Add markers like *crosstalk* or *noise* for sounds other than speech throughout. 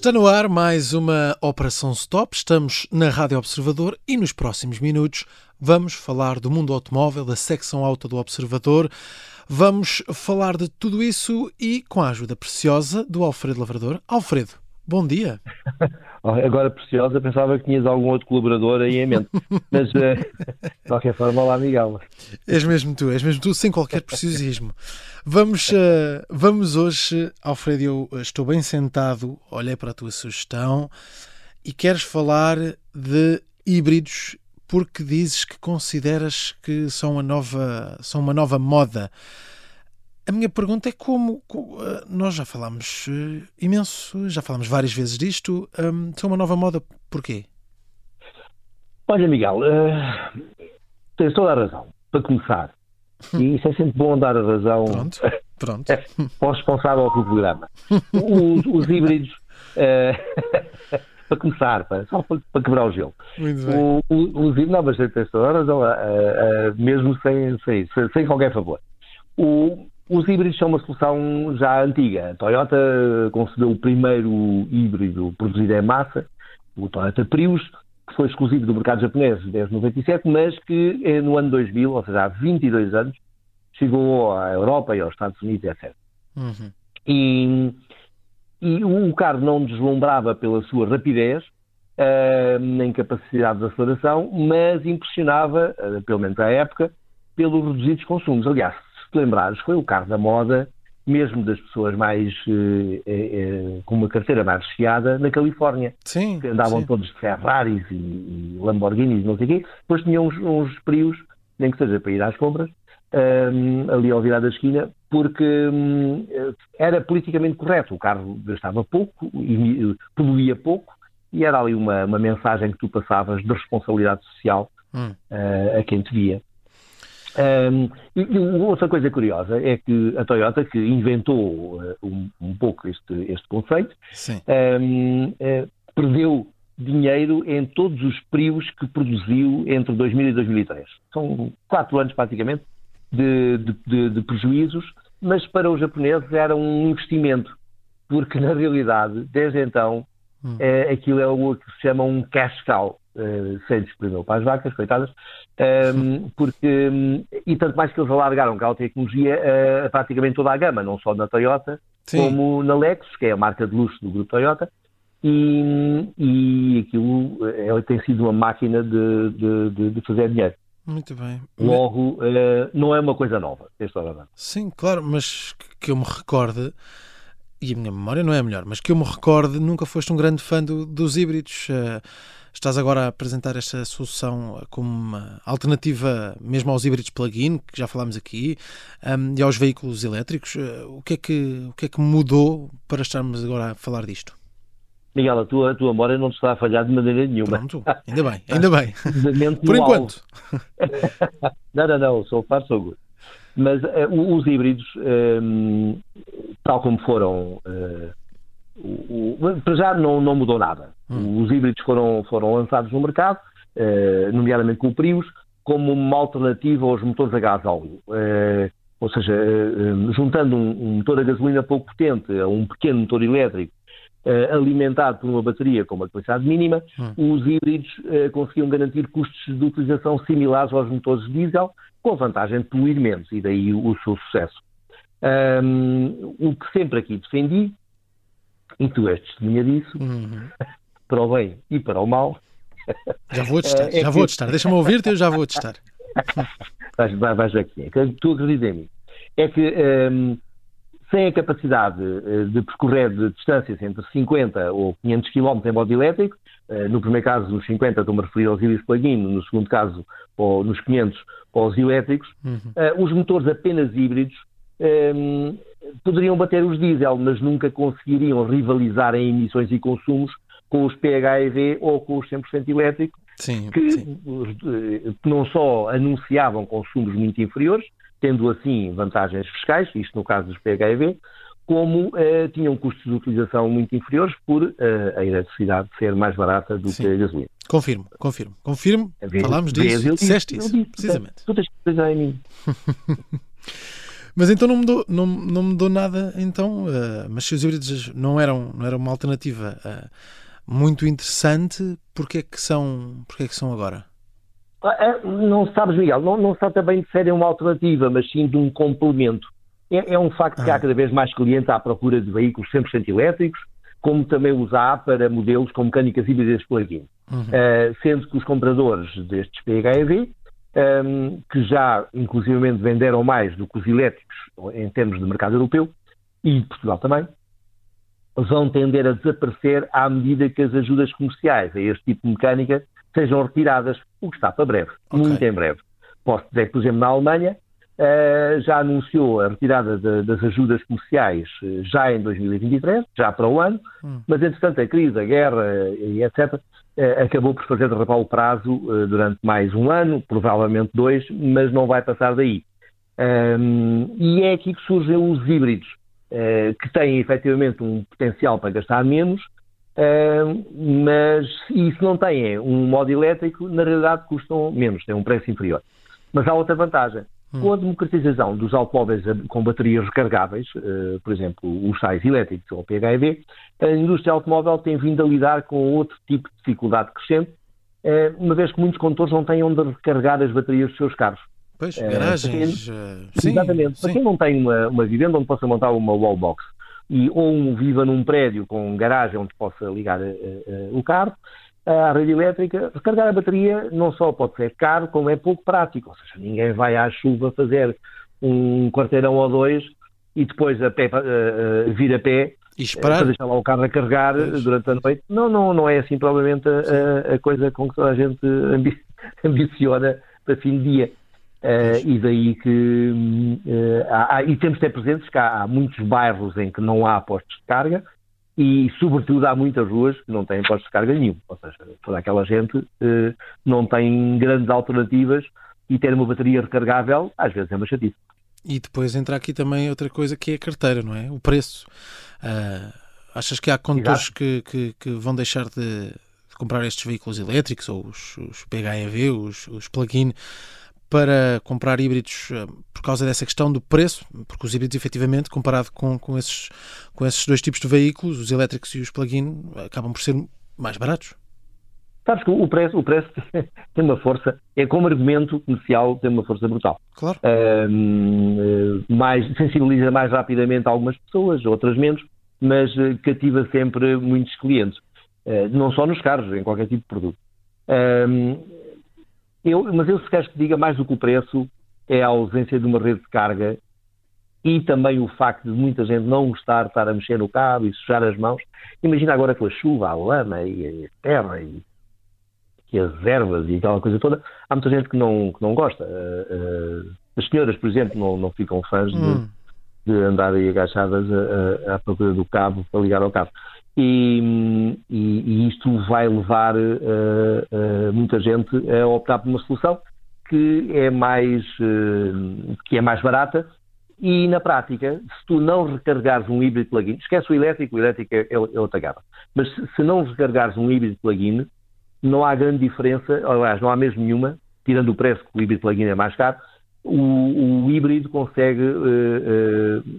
Está no ar mais uma Operação Stop. Estamos na Rádio Observador e nos próximos minutos vamos falar do mundo automóvel, da secção alta do Observador. Vamos falar de tudo isso e com a ajuda preciosa do Alfredo Lavrador. Alfredo, bom dia. *laughs* Agora preciosa, pensava que tinhas algum outro colaborador aí em mente. Mas, uh, de qualquer forma, olá, Miguel. És mesmo tu, és mesmo tu, sem qualquer preciosismo. Vamos, uh, vamos hoje, Alfredo, eu estou bem sentado, olhei para a tua sugestão e queres falar de híbridos porque dizes que consideras que são uma nova, são uma nova moda. A minha pergunta é como, como uh, nós já falámos uh, imenso, já falámos várias vezes disto, um, são uma nova moda, porquê? Olha, Miguel, uh, tens toda a razão, para começar. E isso é sempre bom dar a razão Pronto, pronto. *laughs* ao responsável pelo programa. Os, os híbridos, uh, *laughs* para começar, para, só para, para, quebrar o gelo. Muito bem. O, o, os híbridos, não, mas tens toda a razão, uh, mesmo sem, sem, sem qualquer favor. O, os híbridos são uma solução já antiga. A Toyota concebeu o primeiro híbrido produzido em massa, o Toyota Prius, que foi exclusivo do mercado japonês desde 97, mas que eh, no ano 2000, ou seja, há 22 anos, chegou à Europa e aos Estados Unidos, etc. Uhum. E, e, o carro não deslumbrava pela sua rapidez, uh, nem capacidade de aceleração, mas impressionava, uh, pelo menos à época, pelos reduzidos consumos. Aliás, se te lembrares, foi o carro da moda, mesmo das pessoas mais uh, com uma carteira mais recheada, na Califórnia. Sim. Que andavam sim. todos de Ferraris e, e Lamborghinis, não sei o quê. Depois tinham uns, uns nem que seja para ir às compras, um, ali ao virar da esquina, porque um, era politicamente correto. O carro gastava pouco, e, poluía pouco, e era ali uma, uma mensagem que tu passavas de responsabilidade social Hum. uh, a quem te via. Um, e, e outra coisa curiosa é que a Toyota, que inventou uh, um, um, pouco este, este conceito, um, uh, perdeu dinheiro em todos os prios que produziu entre 2000 e 2003. São quatro anos praticamente de, de, de, de prejuízos, mas para os japoneses era um investimento, porque na realidade, desde então, Hum. uh, aquilo é o que se chama um cash cow. Uh, sem disponível para as vacas, coitadas, um, *laughs* porque, um, e tanto mais que eles alargaram aquela tecnologia uh, a praticamente toda a gama, não só na Toyota, Sim. como na Lexus, que é a marca de luxo do grupo Toyota, e, e aquilo uh, tem sido uma máquina de, de, de, fazer dinheiro. Muito bem. Logo, não é uma coisa nova, esta hora. Sim, claro, mas que eu me recorde, e a minha memória não é a melhor, mas que eu me recorde, nunca foste um grande fã do, dos híbridos. Uh, estás agora a apresentar esta solução como uma alternativa mesmo aos híbridos plug-in, que já falámos aqui, um, e aos veículos elétricos. Uh, o, que é que, o que é que mudou para estarmos agora a falar disto? Miguel, a tua, a tua memória não te está a falhar de maneira nenhuma. Pronto, ainda bem, ainda bem. *laughs* Por enquanto. *laughs* não, não, não, sou far, sou good. Mas uh, os híbridos, um, tal como foram, uh, o, o, para já não, não mudou nada. Hum. Os híbridos foram, foram lançados no mercado, uh, nomeadamente com o Prius, como uma alternativa aos motores a gás óleo. ou seja, juntando um, um, motor a gasolina pouco potente a um pequeno motor elétrico, alimentado por uma bateria com uma capacidade mínima, hum. os híbridos conseguiam garantir custos de utilização similares aos motores diesel, com a vantagem de poluir menos, e daí o, o seu sucesso. Um, o que sempre aqui defendi, e tu és testemunha disso, uhum. para o bem e para o mal. Já vou testar, é já que... vou testar. Deixa-me ouvir-te, eu já vou testar. *laughs* vais, vais ver que é. Tu acreditas em mim. É que um, sem a capacidade de percorrer de distâncias entre 50 ou 500 km em modo elétrico, no primeiro caso, os 50, estou-me a referir aos híbridos plug-in, no segundo caso, ou nos 500, aos elétricos, uhum. os motores apenas híbridos um, poderiam bater os diesel, mas nunca conseguiriam rivalizar em emissões e consumos com os PHEV ou com os 100% elétricos, sim, que sim. não só anunciavam consumos muito inferiores, tendo assim vantagens fiscais, isto no caso dos PHEV, como uh, tinham custos de utilização muito inferiores por uh, a eletricidade ser mais barata do Sim. que a gasolina. Confirmo, confirmo, confirmo. Falámos disso, disseste disse, isso, precisamente. Tu tens que em mim. *laughs* Mas então não mudou, não, não mudou nada, então, uh, mas se os híbridos não eram, não eram uma alternativa uh, muito interessante, porquê é que são, porquê é que são agora? Ah, é, não sabes, Miguel, não, não se trata bem de serem uma alternativa, mas sim de um complemento. É, é um facto ah. que há cada vez mais clientes à procura de veículos 100% elétricos, como também os há para modelos com mecânicas híbridas plug-in. Uhum. Uh, sendo que os compradores destes PHEV um, que já inclusivamente venderam mais do que os elétricos em termos de mercado europeu e Portugal também, vão tender a desaparecer à medida que as ajudas comerciais a este tipo de mecânica sejam retiradas, o que está para breve, okay. muito em breve. Posso dizer que, por exemplo, na Alemanha já anunciou a retirada de, das ajudas comerciais uh, já em 2023, já para o ano, hum. mas entretanto a crise, a guerra e etc eh, acabou por fazer derrapar o prazo eh, durante mais um ano, provavelmente dois, mas não vai passar daí. Um, e é aqui que surgem os híbridos, uh, que têm efetivamente um potencial para gastar menos, uh, mas e se não têm um modo elétrico, na realidade custam menos, têm um preço inferior. Mas há outra vantagem. Com a democratização dos automóveis com baterias recargáveis, uh, por exemplo, os sais elétricos ou PHEV, a indústria automóvel tem vindo a lidar com outro tipo de dificuldade crescente, uh, uma vez que muitos condutores não têm onde recarregar as baterias dos seus carros. Pois, uh, garagens. Quem, exatamente. Sim. Para quem não tem uma, uma, vivenda onde possa montar uma wallbox e, ou um, viva num prédio com garagem onde possa ligar o carro, à rede elétrica, recarregar a bateria não só pode ser caro, como é pouco prático. Ou seja, ninguém vai à chuva fazer um quarteirão ou dois e depois a pé, uh, vir a pé e esperar. para deixar lá o carro a carregar pois. durante a noite. Não, não, não é assim provavelmente a, a coisa com que toda a gente ambi *laughs* ambiciona para fim de dia. Uh, e daí que uh, há, e temos de ter presentes que há, há, muitos bairros em que não há postos de carga e, sobretudo, há muitas ruas que não têm postos de carga nenhum. Ou seja, toda aquela gente eh, não tem grandes alternativas e ter uma bateria recargável, às vezes, é uma chatice. E depois entra aqui também outra coisa que é a carteira, não é? O preço. Uh, achas que há condutores que, que, que, vão deixar de, comprar estes veículos elétricos ou os, os PHEV, os, os plug-in, para comprar híbridos eh, por causa dessa questão do preço, porque os híbridos, efetivamente, comparado com, com, esses, com esses dois tipos de veículos, os elétricos e os plug-in, acabam por ser mais baratos. Sabes que o preço, o preço *laughs* tem uma força, é como argumento comercial, tem uma força brutal. Claro. Um, eh, mais, sensibiliza mais rapidamente algumas pessoas, outras menos, mas eh, cativa sempre muitos clientes. Não só nos carros, em qualquer tipo de produto. Um, eu, mas eu se queres que diga mais do que o preço, é a ausência de uma rede de carga e também o facto de muita gente não gostar de estar a mexer no cabo e sujar as mãos. Imagina agora com a chuva, a lama e a terra e, e as ervas e aquela coisa toda. Há muita gente que não, que não gosta. Uh, uh, as senhoras, por exemplo, não, não ficam fãs hum. de, de andarem agachadas à procura do cabo para ligar ao cabo. E, e, e isto vai levar uh, uh, muita gente a optar por uma solução que é mais, uh, que é mais barata. E na prática, se tu não recarregares um híbrido plug-in, esquece o elétrico, o elétrico é, é outra gama, mas se, se não recarregares um híbrido plug-in, não há grande diferença, aliás, não há mesmo nenhuma, tirando o preço que o híbrido plug-in é mais caro, o, o híbrido consegue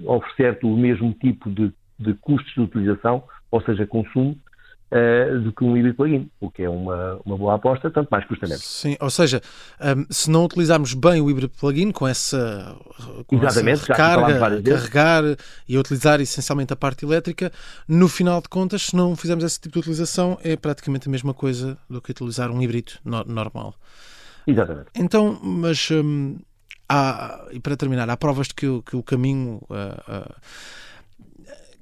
oferecer-te o mesmo tipo de, de custos de utilização ou seja, consumo, uh, do que um híbrido plug-in, o que é uma, uma boa aposta, tanto mais custa menos. Sim, ou seja, um, se não utilizarmos bem o híbrido plug-in com essa, com Exatamente, essa recarga, carregar e utilizar essencialmente a parte elétrica, no final de contas, se não fizermos esse tipo de utilização, é praticamente a mesma coisa do que utilizar um híbrido no normal. Exatamente. Então, mas hum, há, e para terminar, há provas de que, que o caminho uh, uh,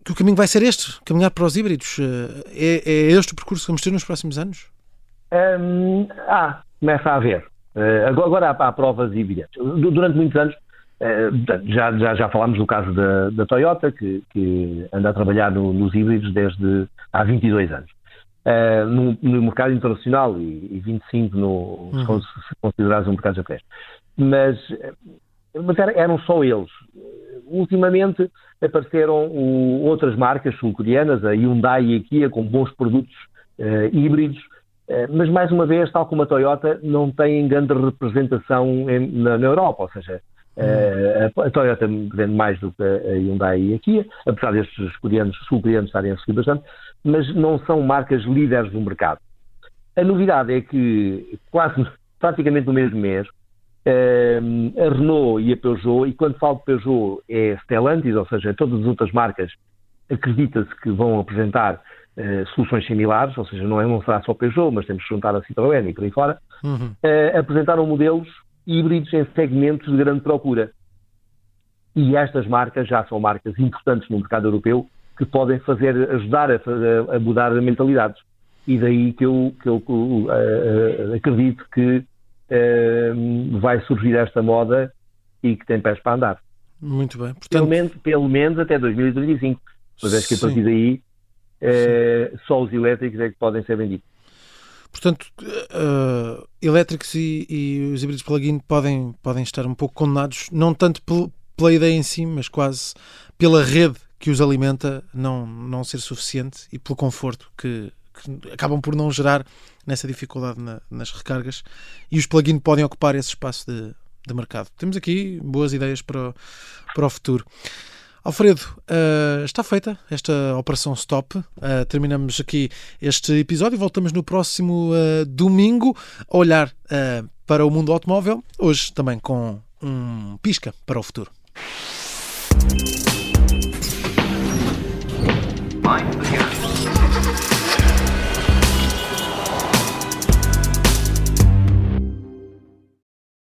que o caminho vai ser este, caminhar para os híbridos. Eh, é, é este o percurso que vamos ter nos próximos anos? Um, ah, começa a haver. Uh, agora há, há, provas evidentes. Durante muitos anos, uh, já, já, já falámos do caso da, da Toyota, que, que, anda a trabalhar no, nos híbridos desde há 22 anos. Uh, no, no, mercado internacional e, e 25 no, uhum. se considerares um mercado japonês. Mas, mas eram só eles. Ultimamente, apareceram o, outras marcas sul-coreanas, a Hyundai e a Kia, com bons produtos uh, híbridos, uh, mas mais uma vez, tal como a Toyota, não têm grande representação em, na, na, Europa, ou seja, Uh, a Toyota vende mais do que a Hyundai e a Kia, apesar destes coreanos, sul-coreanos estarem a seguir bastante, mas não são marcas líderes do mercado. A novidade é que quase praticamente no mesmo mês a Renault e a Peugeot, e quando falo de Peugeot é Stellantis, ou seja, todas as outras marcas acredita-se que vão apresentar uh, soluções similares, ou seja, não, é, não será só Peugeot, mas temos que juntar a Citroën e por aí fora, uhum. apresentaram modelos híbridos em segmentos de grande procura. E estas marcas já são marcas importantes no mercado europeu que podem fazer, ajudar a, a mudar a mentalidades. E daí que eu, que eu uh, uh, acredito que uh, vai surgir esta moda e que tem pés para andar. Muito bem. Portanto... Pelo, menos, pelo menos até 2035. Mas é que a partir daí só os elétricos é que podem ser vendidos. Portanto, uh, elétricos e, e, os híbridos plug-in podem, podem estar um pouco condenados, não tanto pela ideia em si, mas quase pela rede que os alimenta não, não ser suficiente e pelo conforto que, que acabam por não gerar nessa dificuldade na, nas recargas. E os plug-in podem ocupar esse espaço de, de mercado. Temos aqui boas ideias para, para o futuro. Alfredo, uh, está feita esta operação stop. Uh, terminamos aqui este episódio e voltamos no próximo uh, domingo a olhar para o mundo automóvel, hoje também com um pisca para o futuro. Mind